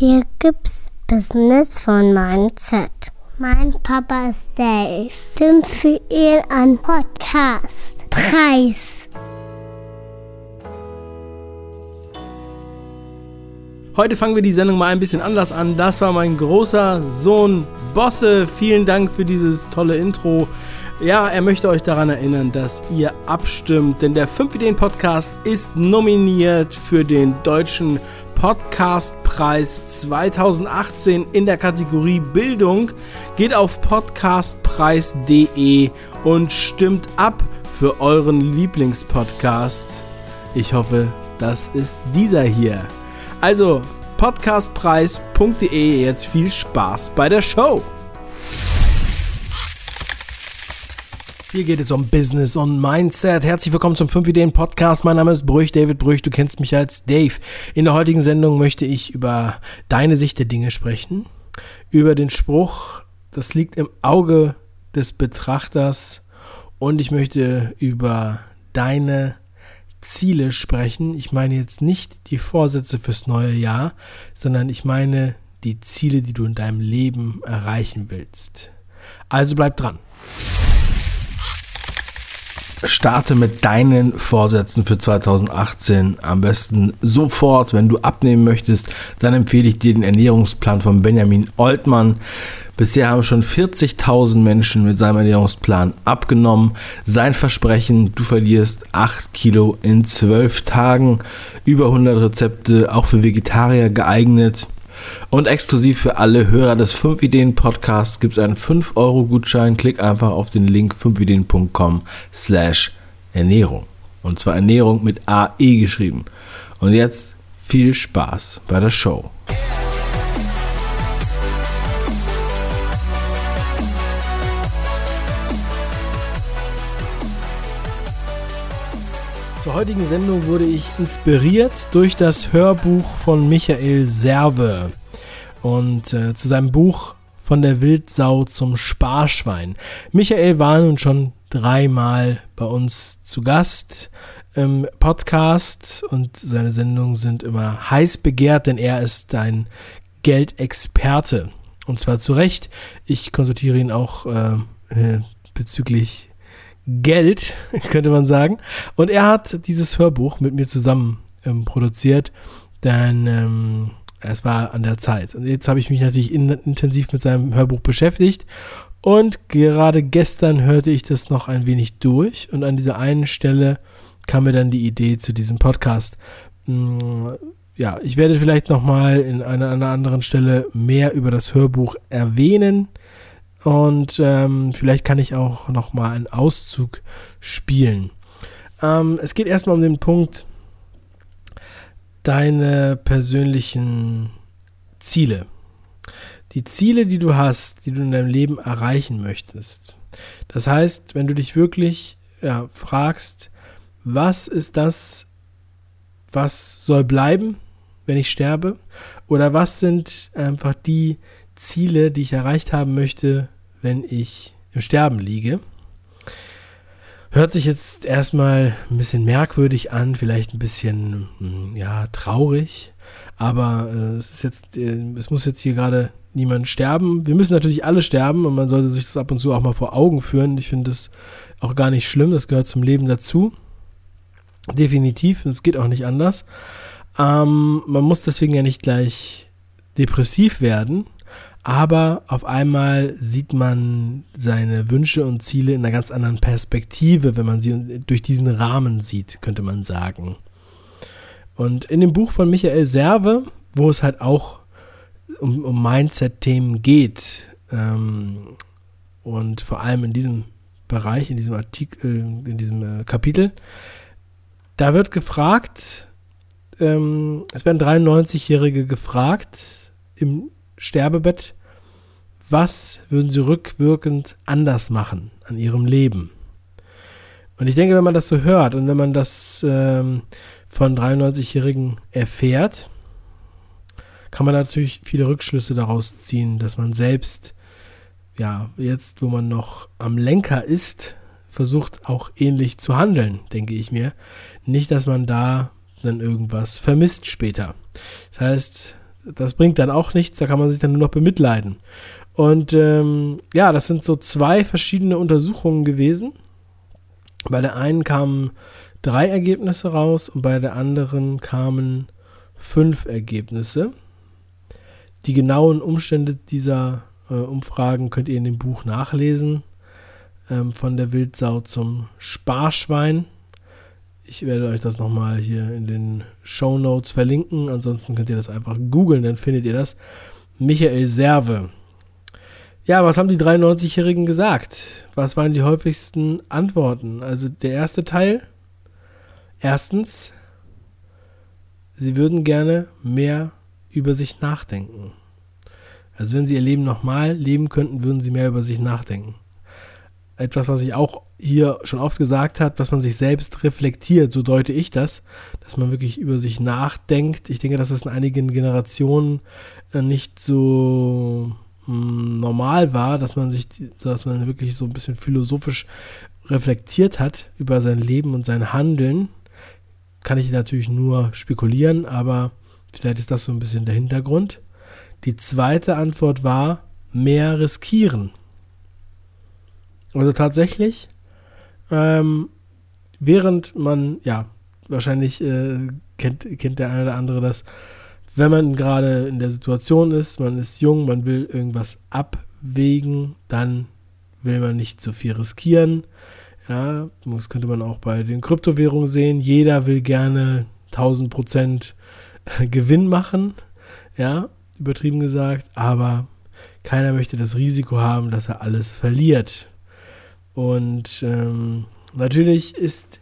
Hier gibt's Business von Mindset. Mein Papa ist Dave. Tim für ihn ein Podcast. Preis. Heute fangen wir die Sendung mal ein bisschen anders an. Das war mein großer Sohn Bosse. Vielen Dank für dieses tolle Intro. Ja, er möchte euch daran erinnern, dass ihr abstimmt, denn der 5 Ideen Podcast ist nominiert für den deutschen Podcastpreis 2018 in der Kategorie Bildung. Geht auf podcastpreis.de und stimmt ab für euren Lieblingspodcast. Ich hoffe, das ist dieser hier. Also podcastpreis.de. Jetzt viel Spaß bei der Show. Hier geht es um Business und Mindset. Herzlich willkommen zum 5 Ideen Podcast. Mein Name ist Brüch, David Brüch. Du kennst mich als Dave. In der heutigen Sendung möchte ich über deine Sicht der Dinge sprechen. Über den Spruch, das liegt im Auge des Betrachters. Und ich möchte über deine Ziele sprechen. Ich meine jetzt nicht die Vorsätze fürs neue Jahr, sondern ich meine die Ziele, die du in deinem Leben erreichen willst. Also bleib dran starte mit deinen Vorsätzen für 2018 am besten sofort. Wenn du abnehmen möchtest, dann empfehle ich dir den Ernährungsplan von Benjamin Oltmann. Bisher haben schon 40.000 Menschen mit seinem Ernährungsplan abgenommen. Sein Versprechen, du verlierst 8 Kilo in 12 Tagen. Über 100 Rezepte, auch für Vegetarier geeignet. Und exklusiv für alle Hörer des 5 Ideen Podcasts gibt es einen 5-Euro-Gutschein. Klick einfach auf den Link 5ideen.com slash Ernährung. Und zwar Ernährung mit AE geschrieben. Und jetzt viel Spaß bei der Show. Zur heutigen Sendung wurde ich inspiriert durch das Hörbuch von Michael Serve und äh, zu seinem Buch von der Wildsau zum Sparschwein. Michael war nun schon dreimal bei uns zu Gast im Podcast und seine Sendungen sind immer heiß begehrt, denn er ist ein Geldexperte. Und zwar zu Recht. Ich konsultiere ihn auch äh, bezüglich Geld, könnte man sagen. Und er hat dieses Hörbuch mit mir zusammen ähm, produziert, denn ähm, es war an der Zeit. Und jetzt habe ich mich natürlich in, intensiv mit seinem Hörbuch beschäftigt. Und gerade gestern hörte ich das noch ein wenig durch. Und an dieser einen Stelle kam mir dann die Idee zu diesem Podcast. Hm, ja, ich werde vielleicht nochmal in einer, einer anderen Stelle mehr über das Hörbuch erwähnen. Und ähm, vielleicht kann ich auch nochmal einen Auszug spielen. Ähm, es geht erstmal um den Punkt, deine persönlichen Ziele. Die Ziele, die du hast, die du in deinem Leben erreichen möchtest. Das heißt, wenn du dich wirklich ja, fragst, was ist das, was soll bleiben, wenn ich sterbe? Oder was sind einfach die Ziele, die ich erreicht haben möchte, wenn ich im Sterben liege. Hört sich jetzt erstmal ein bisschen merkwürdig an, vielleicht ein bisschen, hm, ja, traurig. Aber äh, es ist jetzt, äh, es muss jetzt hier gerade niemand sterben. Wir müssen natürlich alle sterben und man sollte sich das ab und zu auch mal vor Augen führen. Ich finde das auch gar nicht schlimm, das gehört zum Leben dazu. Definitiv, es geht auch nicht anders. Ähm, man muss deswegen ja nicht gleich depressiv werden, aber auf einmal sieht man seine Wünsche und Ziele in einer ganz anderen Perspektive, wenn man sie durch diesen Rahmen sieht, könnte man sagen. Und in dem Buch von Michael Serve, wo es halt auch um, um Mindset-Themen geht, ähm, und vor allem in diesem Bereich, in diesem Artikel, in diesem äh, Kapitel, da wird gefragt, ähm, es werden 93-Jährige gefragt im Sterbebett, was würden sie rückwirkend anders machen an ihrem Leben? Und ich denke, wenn man das so hört und wenn man das ähm, von 93-Jährigen erfährt, kann man natürlich viele Rückschlüsse daraus ziehen, dass man selbst, ja, jetzt, wo man noch am Lenker ist, versucht auch ähnlich zu handeln, denke ich mir. Nicht, dass man da dann irgendwas vermisst später. Das heißt, das bringt dann auch nichts, da kann man sich dann nur noch bemitleiden. Und ähm, ja, das sind so zwei verschiedene Untersuchungen gewesen. Bei der einen kamen drei Ergebnisse raus und bei der anderen kamen fünf Ergebnisse. Die genauen Umstände dieser äh, Umfragen könnt ihr in dem Buch nachlesen. Ähm, von der Wildsau zum Sparschwein. Ich werde euch das nochmal hier in den Show Notes verlinken. Ansonsten könnt ihr das einfach googeln, dann findet ihr das. Michael Serve. Ja, was haben die 93-Jährigen gesagt? Was waren die häufigsten Antworten? Also der erste Teil. Erstens, sie würden gerne mehr über sich nachdenken. Also wenn sie ihr Leben nochmal leben könnten, würden sie mehr über sich nachdenken. Etwas, was ich auch hier schon oft gesagt habe, dass man sich selbst reflektiert, so deute ich das, dass man wirklich über sich nachdenkt. Ich denke, dass es in einigen Generationen äh, nicht so normal war, dass man sich, dass man wirklich so ein bisschen philosophisch reflektiert hat über sein Leben und sein Handeln. Kann ich natürlich nur spekulieren, aber vielleicht ist das so ein bisschen der Hintergrund. Die zweite Antwort war mehr riskieren. Also tatsächlich, ähm, während man, ja, wahrscheinlich äh, kennt, kennt der eine oder andere das, wenn man gerade in der Situation ist, man ist jung, man will irgendwas abwägen, dann will man nicht so viel riskieren. Ja, das könnte man auch bei den Kryptowährungen sehen. Jeder will gerne 1000 Prozent Gewinn machen. Ja, übertrieben gesagt, aber keiner möchte das Risiko haben, dass er alles verliert. Und ähm, natürlich ist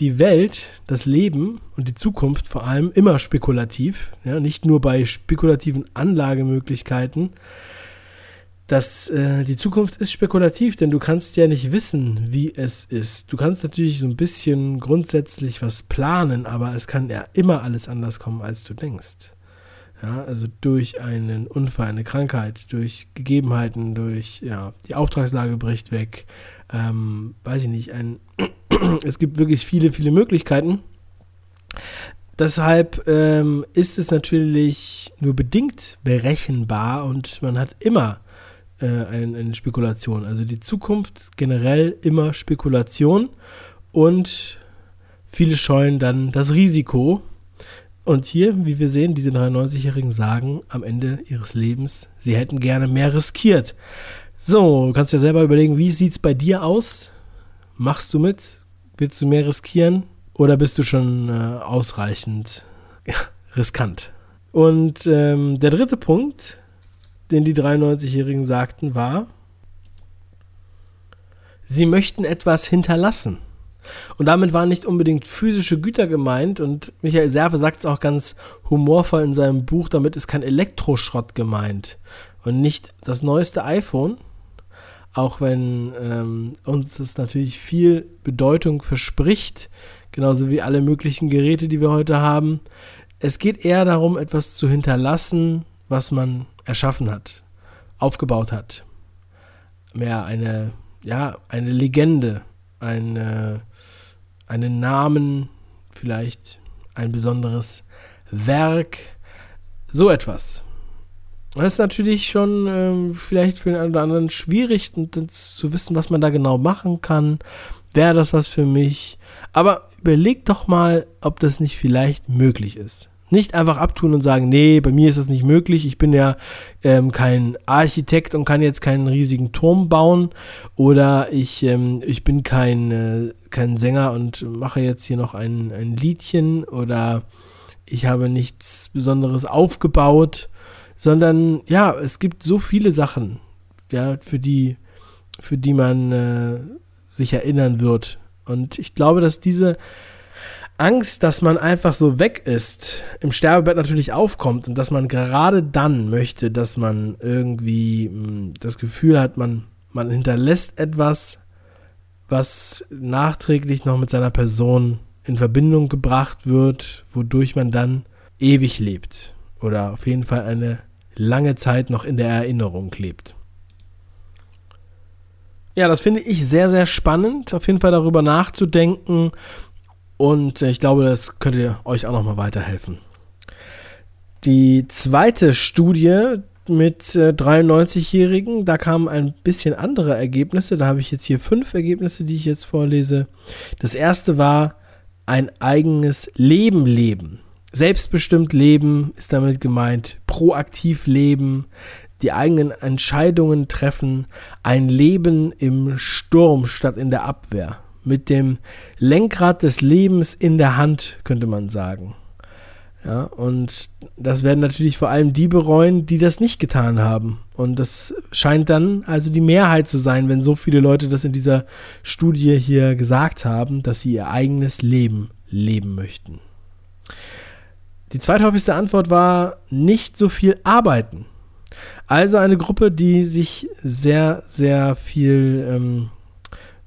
die Welt, das Leben und die Zukunft vor allem immer spekulativ, ja, nicht nur bei spekulativen Anlagemöglichkeiten. Das, äh, die Zukunft ist spekulativ, denn du kannst ja nicht wissen, wie es ist. Du kannst natürlich so ein bisschen grundsätzlich was planen, aber es kann ja immer alles anders kommen, als du denkst. Ja, also durch einen Unfall, eine Krankheit, durch Gegebenheiten, durch, ja, die Auftragslage bricht weg, ähm, weiß ich nicht, ein, es gibt wirklich viele, viele Möglichkeiten. Deshalb ähm, ist es natürlich nur bedingt berechenbar und man hat immer äh, eine, eine Spekulation. Also die Zukunft generell immer Spekulation und viele scheuen dann das Risiko, und hier, wie wir sehen, diese 93-Jährigen sagen am Ende ihres Lebens, sie hätten gerne mehr riskiert. So, du kannst ja selber überlegen, wie sieht es bei dir aus? Machst du mit? Willst du mehr riskieren? Oder bist du schon äh, ausreichend ja, riskant? Und ähm, der dritte Punkt, den die 93-Jährigen sagten, war, sie möchten etwas hinterlassen. Und damit waren nicht unbedingt physische Güter gemeint. Und Michael Serve sagt es auch ganz humorvoll in seinem Buch, damit ist kein Elektroschrott gemeint. Und nicht das neueste iPhone, auch wenn ähm, uns das natürlich viel Bedeutung verspricht, genauso wie alle möglichen Geräte, die wir heute haben. Es geht eher darum, etwas zu hinterlassen, was man erschaffen hat, aufgebaut hat. Mehr eine, ja, eine Legende, eine, einen Namen, vielleicht ein besonderes Werk, so etwas. Das ist natürlich schon ähm, vielleicht für den einen oder anderen schwierig zu wissen, was man da genau machen kann. Wäre das was für mich? Aber überleg doch mal, ob das nicht vielleicht möglich ist. Nicht einfach abtun und sagen, nee, bei mir ist das nicht möglich. Ich bin ja ähm, kein Architekt und kann jetzt keinen riesigen Turm bauen. Oder ich, ähm, ich bin kein, äh, kein Sänger und mache jetzt hier noch ein, ein Liedchen. Oder ich habe nichts Besonderes aufgebaut. Sondern ja, es gibt so viele Sachen, ja, für die, für die man äh, sich erinnern wird. Und ich glaube, dass diese Angst, dass man einfach so weg ist, im Sterbebett natürlich aufkommt und dass man gerade dann möchte, dass man irgendwie hm, das Gefühl hat, man, man hinterlässt etwas, was nachträglich noch mit seiner Person in Verbindung gebracht wird, wodurch man dann ewig lebt oder auf jeden Fall eine lange Zeit noch in der Erinnerung lebt. Ja, das finde ich sehr, sehr spannend, auf jeden Fall darüber nachzudenken, und ich glaube, das könnte euch auch nochmal weiterhelfen. Die zweite Studie mit äh, 93-Jährigen, da kamen ein bisschen andere Ergebnisse. Da habe ich jetzt hier fünf Ergebnisse, die ich jetzt vorlese. Das erste war ein eigenes Leben leben. Selbstbestimmt leben ist damit gemeint, proaktiv leben, die eigenen Entscheidungen treffen, ein Leben im Sturm statt in der Abwehr. Mit dem Lenkrad des Lebens in der Hand, könnte man sagen. Ja, und das werden natürlich vor allem die bereuen, die das nicht getan haben. Und das scheint dann also die Mehrheit zu sein, wenn so viele Leute das in dieser Studie hier gesagt haben, dass sie ihr eigenes Leben leben möchten. Die zweithäufigste Antwort war nicht so viel arbeiten. Also eine Gruppe, die sich sehr, sehr viel ähm,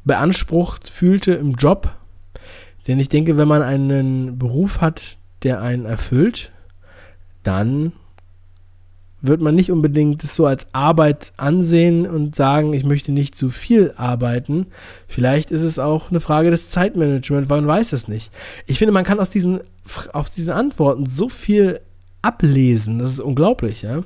beansprucht fühlte im Job. Denn ich denke, wenn man einen Beruf hat, der einen erfüllt, dann wird man nicht unbedingt das so als Arbeit ansehen und sagen, ich möchte nicht zu viel arbeiten. Vielleicht ist es auch eine Frage des Zeitmanagements, man weiß es nicht. Ich finde, man kann aus diesen, aus diesen Antworten so viel ablesen, das ist unglaublich, ja.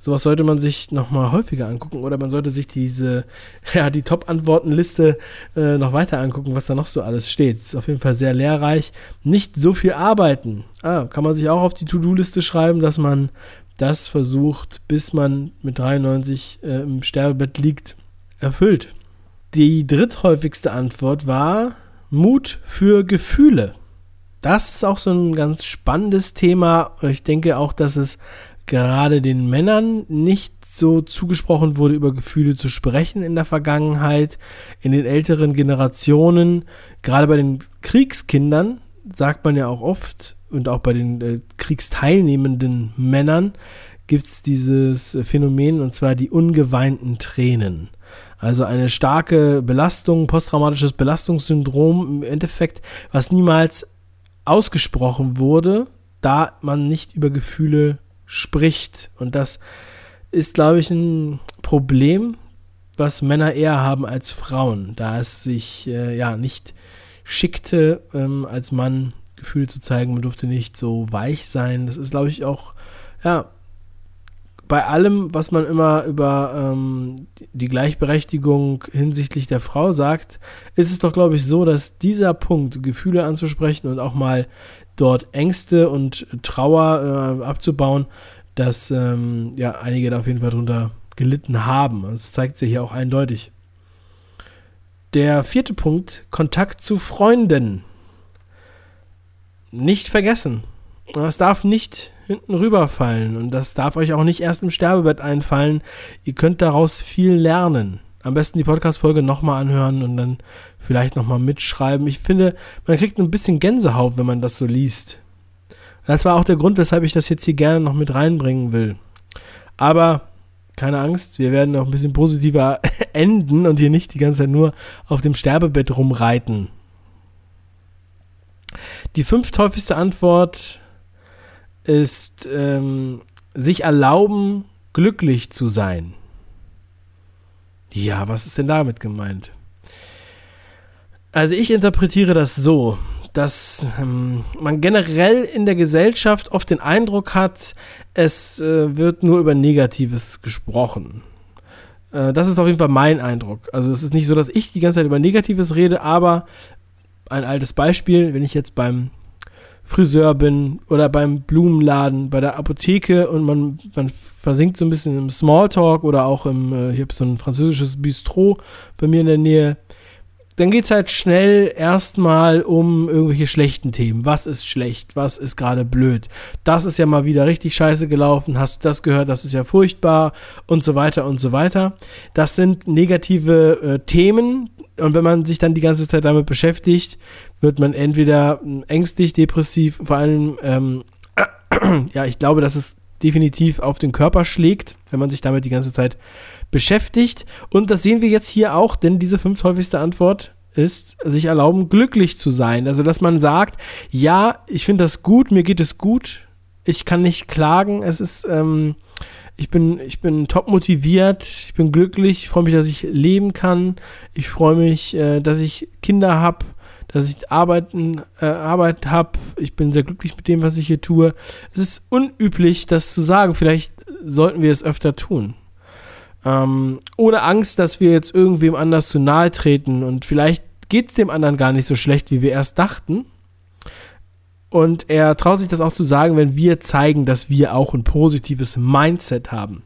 Sowas sollte man sich nochmal häufiger angucken oder man sollte sich diese, ja, die Top-Antwortenliste äh, noch weiter angucken, was da noch so alles steht. Ist auf jeden Fall sehr lehrreich. Nicht so viel arbeiten. Ah, kann man sich auch auf die To-Do-Liste schreiben, dass man das versucht, bis man mit 93 äh, im Sterbebett liegt, erfüllt. Die dritthäufigste Antwort war Mut für Gefühle. Das ist auch so ein ganz spannendes Thema. Ich denke auch, dass es gerade den Männern nicht so zugesprochen wurde, über Gefühle zu sprechen in der Vergangenheit, in den älteren Generationen. Gerade bei den Kriegskindern sagt man ja auch oft und auch bei den äh, kriegsteilnehmenden Männern gibt es dieses Phänomen und zwar die ungeweinten Tränen. Also eine starke Belastung, posttraumatisches Belastungssyndrom im Endeffekt, was niemals ausgesprochen wurde, da man nicht über Gefühle spricht. Und das ist, glaube ich, ein Problem, was Männer eher haben als Frauen, da es sich äh, ja nicht schickte, ähm, als Mann Gefühle zu zeigen. Man durfte nicht so weich sein. Das ist, glaube ich, auch ja bei allem, was man immer über ähm, die Gleichberechtigung hinsichtlich der Frau sagt, ist es doch, glaube ich, so, dass dieser Punkt, Gefühle anzusprechen und auch mal dort Ängste und Trauer äh, abzubauen, dass ähm, ja einige da auf jeden Fall drunter gelitten haben. Das zeigt sich ja auch eindeutig. Der vierte Punkt, Kontakt zu Freunden. Nicht vergessen. Das darf nicht hinten rüberfallen und das darf euch auch nicht erst im Sterbebett einfallen. Ihr könnt daraus viel lernen. Am besten die Podcast-Folge nochmal anhören und dann vielleicht nochmal mitschreiben. Ich finde, man kriegt ein bisschen Gänsehaut, wenn man das so liest. Das war auch der Grund, weshalb ich das jetzt hier gerne noch mit reinbringen will. Aber keine Angst, wir werden noch ein bisschen positiver enden und hier nicht die ganze Zeit nur auf dem Sterbebett rumreiten. Die fünfthäufigste Antwort ist ähm, sich erlauben, glücklich zu sein. Ja, was ist denn damit gemeint? Also ich interpretiere das so, dass ähm, man generell in der Gesellschaft oft den Eindruck hat, es äh, wird nur über Negatives gesprochen. Äh, das ist auf jeden Fall mein Eindruck. Also es ist nicht so, dass ich die ganze Zeit über Negatives rede, aber ein altes Beispiel, wenn ich jetzt beim Friseur bin oder beim Blumenladen, bei der Apotheke und man, man versinkt so ein bisschen im Smalltalk oder auch im, äh, ich habe so ein französisches Bistro bei mir in der Nähe, dann geht es halt schnell erstmal um irgendwelche schlechten Themen. Was ist schlecht? Was ist gerade blöd? Das ist ja mal wieder richtig scheiße gelaufen. Hast du das gehört? Das ist ja furchtbar und so weiter und so weiter. Das sind negative äh, Themen. Und wenn man sich dann die ganze Zeit damit beschäftigt, wird man entweder hm, ängstlich, depressiv, vor allem, ähm, ja, ich glaube, dass es definitiv auf den Körper schlägt, wenn man sich damit die ganze Zeit beschäftigt. Und das sehen wir jetzt hier auch, denn diese fünfthäufigste Antwort ist, sich erlauben, glücklich zu sein. Also, dass man sagt, ja, ich finde das gut, mir geht es gut, ich kann nicht klagen, es ist, ähm, ich bin, ich bin top motiviert, ich bin glücklich, ich freue mich, dass ich leben kann, ich freue mich, äh, dass ich Kinder habe, dass ich Arbeiten, äh, Arbeit habe. Ich bin sehr glücklich mit dem, was ich hier tue. Es ist unüblich, das zu sagen. Vielleicht sollten wir es öfter tun. Ähm, ohne Angst, dass wir jetzt irgendwem anders zu nahe treten und vielleicht geht es dem anderen gar nicht so schlecht, wie wir erst dachten. Und er traut sich das auch zu sagen, wenn wir zeigen, dass wir auch ein positives Mindset haben.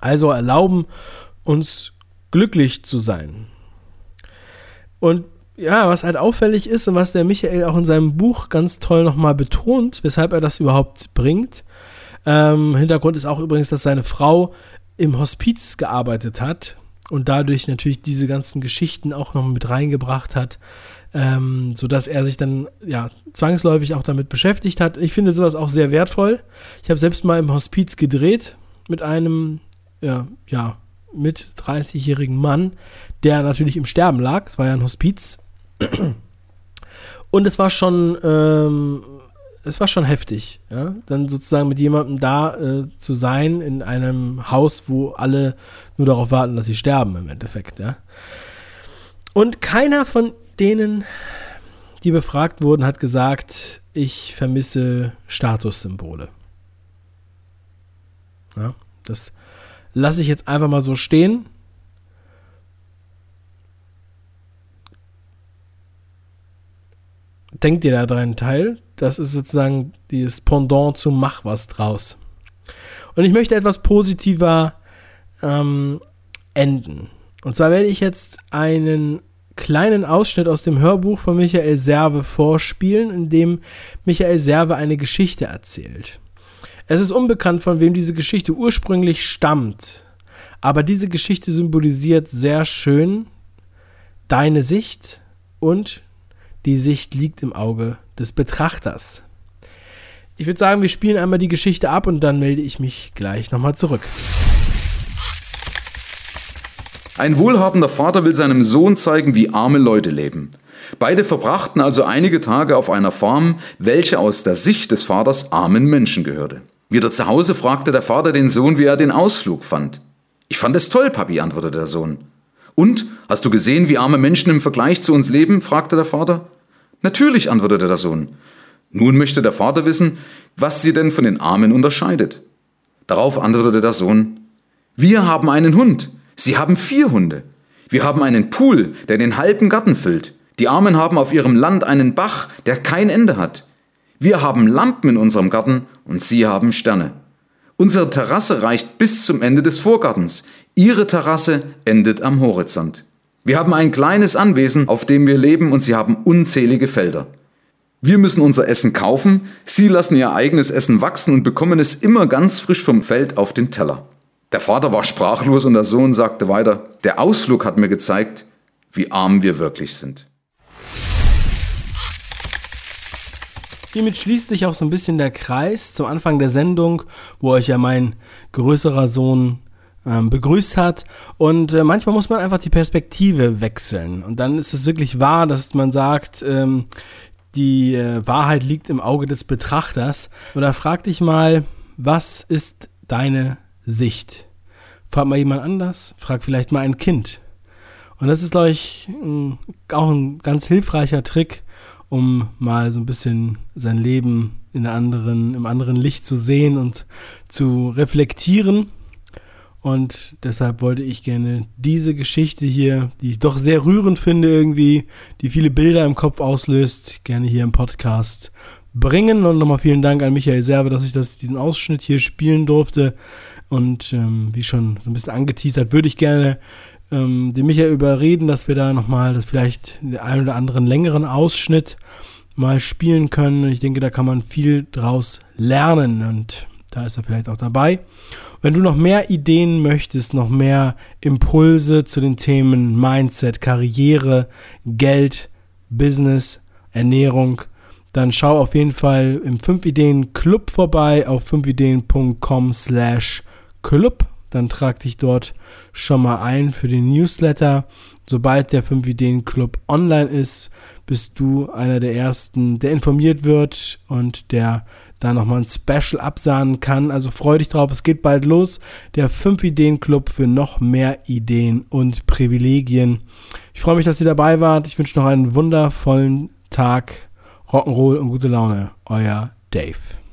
Also erlauben uns glücklich zu sein. Und ja, was halt auffällig ist und was der Michael auch in seinem Buch ganz toll nochmal betont, weshalb er das überhaupt bringt. Ähm, Hintergrund ist auch übrigens, dass seine Frau im Hospiz gearbeitet hat und dadurch natürlich diese ganzen Geschichten auch noch mit reingebracht hat, ähm, sodass er sich dann ja zwangsläufig auch damit beschäftigt hat. Ich finde sowas auch sehr wertvoll. Ich habe selbst mal im Hospiz gedreht mit einem ja, ja mit 30-jährigen Mann, der natürlich im Sterben lag. Es war ja ein Hospiz. Und es war schon ähm, es war schon heftig, ja, dann sozusagen mit jemandem da äh, zu sein in einem Haus, wo alle nur darauf warten, dass sie sterben im Endeffekt, ja. Und keiner von denen, die befragt wurden, hat gesagt, ich vermisse Statussymbole. Ja, das lasse ich jetzt einfach mal so stehen. Denkt da dran teil? Das ist sozusagen das Pendant zu Mach was draus. Und ich möchte etwas positiver ähm, enden. Und zwar werde ich jetzt einen kleinen Ausschnitt aus dem Hörbuch von Michael Serve vorspielen, in dem Michael Serve eine Geschichte erzählt. Es ist unbekannt, von wem diese Geschichte ursprünglich stammt, aber diese Geschichte symbolisiert sehr schön deine Sicht und die Sicht liegt im Auge des Betrachters. Ich würde sagen, wir spielen einmal die Geschichte ab und dann melde ich mich gleich nochmal zurück. Ein wohlhabender Vater will seinem Sohn zeigen, wie arme Leute leben. Beide verbrachten also einige Tage auf einer Farm, welche aus der Sicht des Vaters armen Menschen gehörte. Wieder zu Hause fragte der Vater den Sohn, wie er den Ausflug fand. Ich fand es toll, Papi, antwortete der Sohn. Und, hast du gesehen, wie arme Menschen im Vergleich zu uns leben? fragte der Vater. Natürlich, antwortete der Sohn. Nun möchte der Vater wissen, was sie denn von den Armen unterscheidet. Darauf antwortete der Sohn, wir haben einen Hund, sie haben vier Hunde. Wir haben einen Pool, der den halben Garten füllt. Die Armen haben auf ihrem Land einen Bach, der kein Ende hat. Wir haben Lampen in unserem Garten und sie haben Sterne. Unsere Terrasse reicht bis zum Ende des Vorgartens. Ihre Terrasse endet am Horizont. Wir haben ein kleines Anwesen, auf dem wir leben und sie haben unzählige Felder. Wir müssen unser Essen kaufen, sie lassen ihr eigenes Essen wachsen und bekommen es immer ganz frisch vom Feld auf den Teller. Der Vater war sprachlos und der Sohn sagte weiter, der Ausflug hat mir gezeigt, wie arm wir wirklich sind. Hiermit schließt sich auch so ein bisschen der Kreis zum Anfang der Sendung, wo euch ja mein größerer Sohn ähm, begrüßt hat. Und äh, manchmal muss man einfach die Perspektive wechseln. Und dann ist es wirklich wahr, dass man sagt, ähm, die äh, Wahrheit liegt im Auge des Betrachters. Oder frag dich mal, was ist deine Sicht? Frag mal jemand anders, frag vielleicht mal ein Kind. Und das ist, glaube ich, auch ein ganz hilfreicher Trick, um mal so ein bisschen sein Leben in anderen, im anderen Licht zu sehen und zu reflektieren. Und deshalb wollte ich gerne diese Geschichte hier, die ich doch sehr rührend finde irgendwie, die viele Bilder im Kopf auslöst, gerne hier im Podcast bringen. Und nochmal vielen Dank an Michael Serve, dass ich das, diesen Ausschnitt hier spielen durfte. Und ähm, wie schon so ein bisschen angeteasert, würde ich gerne ähm, den Michael überreden, dass wir da nochmal, das vielleicht den einen oder anderen längeren Ausschnitt mal spielen können. Ich denke, da kann man viel draus lernen und da ist er vielleicht auch dabei. Wenn du noch mehr Ideen möchtest, noch mehr Impulse zu den Themen Mindset, Karriere, Geld, Business, Ernährung, dann schau auf jeden Fall im 5 Ideen Club vorbei auf 5ideen.com slash Club. Dann trag dich dort schon mal ein für den Newsletter. Sobald der 5 Ideen Club online ist, bist du einer der ersten, der informiert wird und der da nochmal ein Special absahnen kann. Also freu dich drauf, es geht bald los. Der 5-Ideen-Club für noch mehr Ideen und Privilegien. Ich freue mich, dass ihr dabei wart. Ich wünsche noch einen wundervollen Tag. Rock'n'Roll und gute Laune. Euer Dave.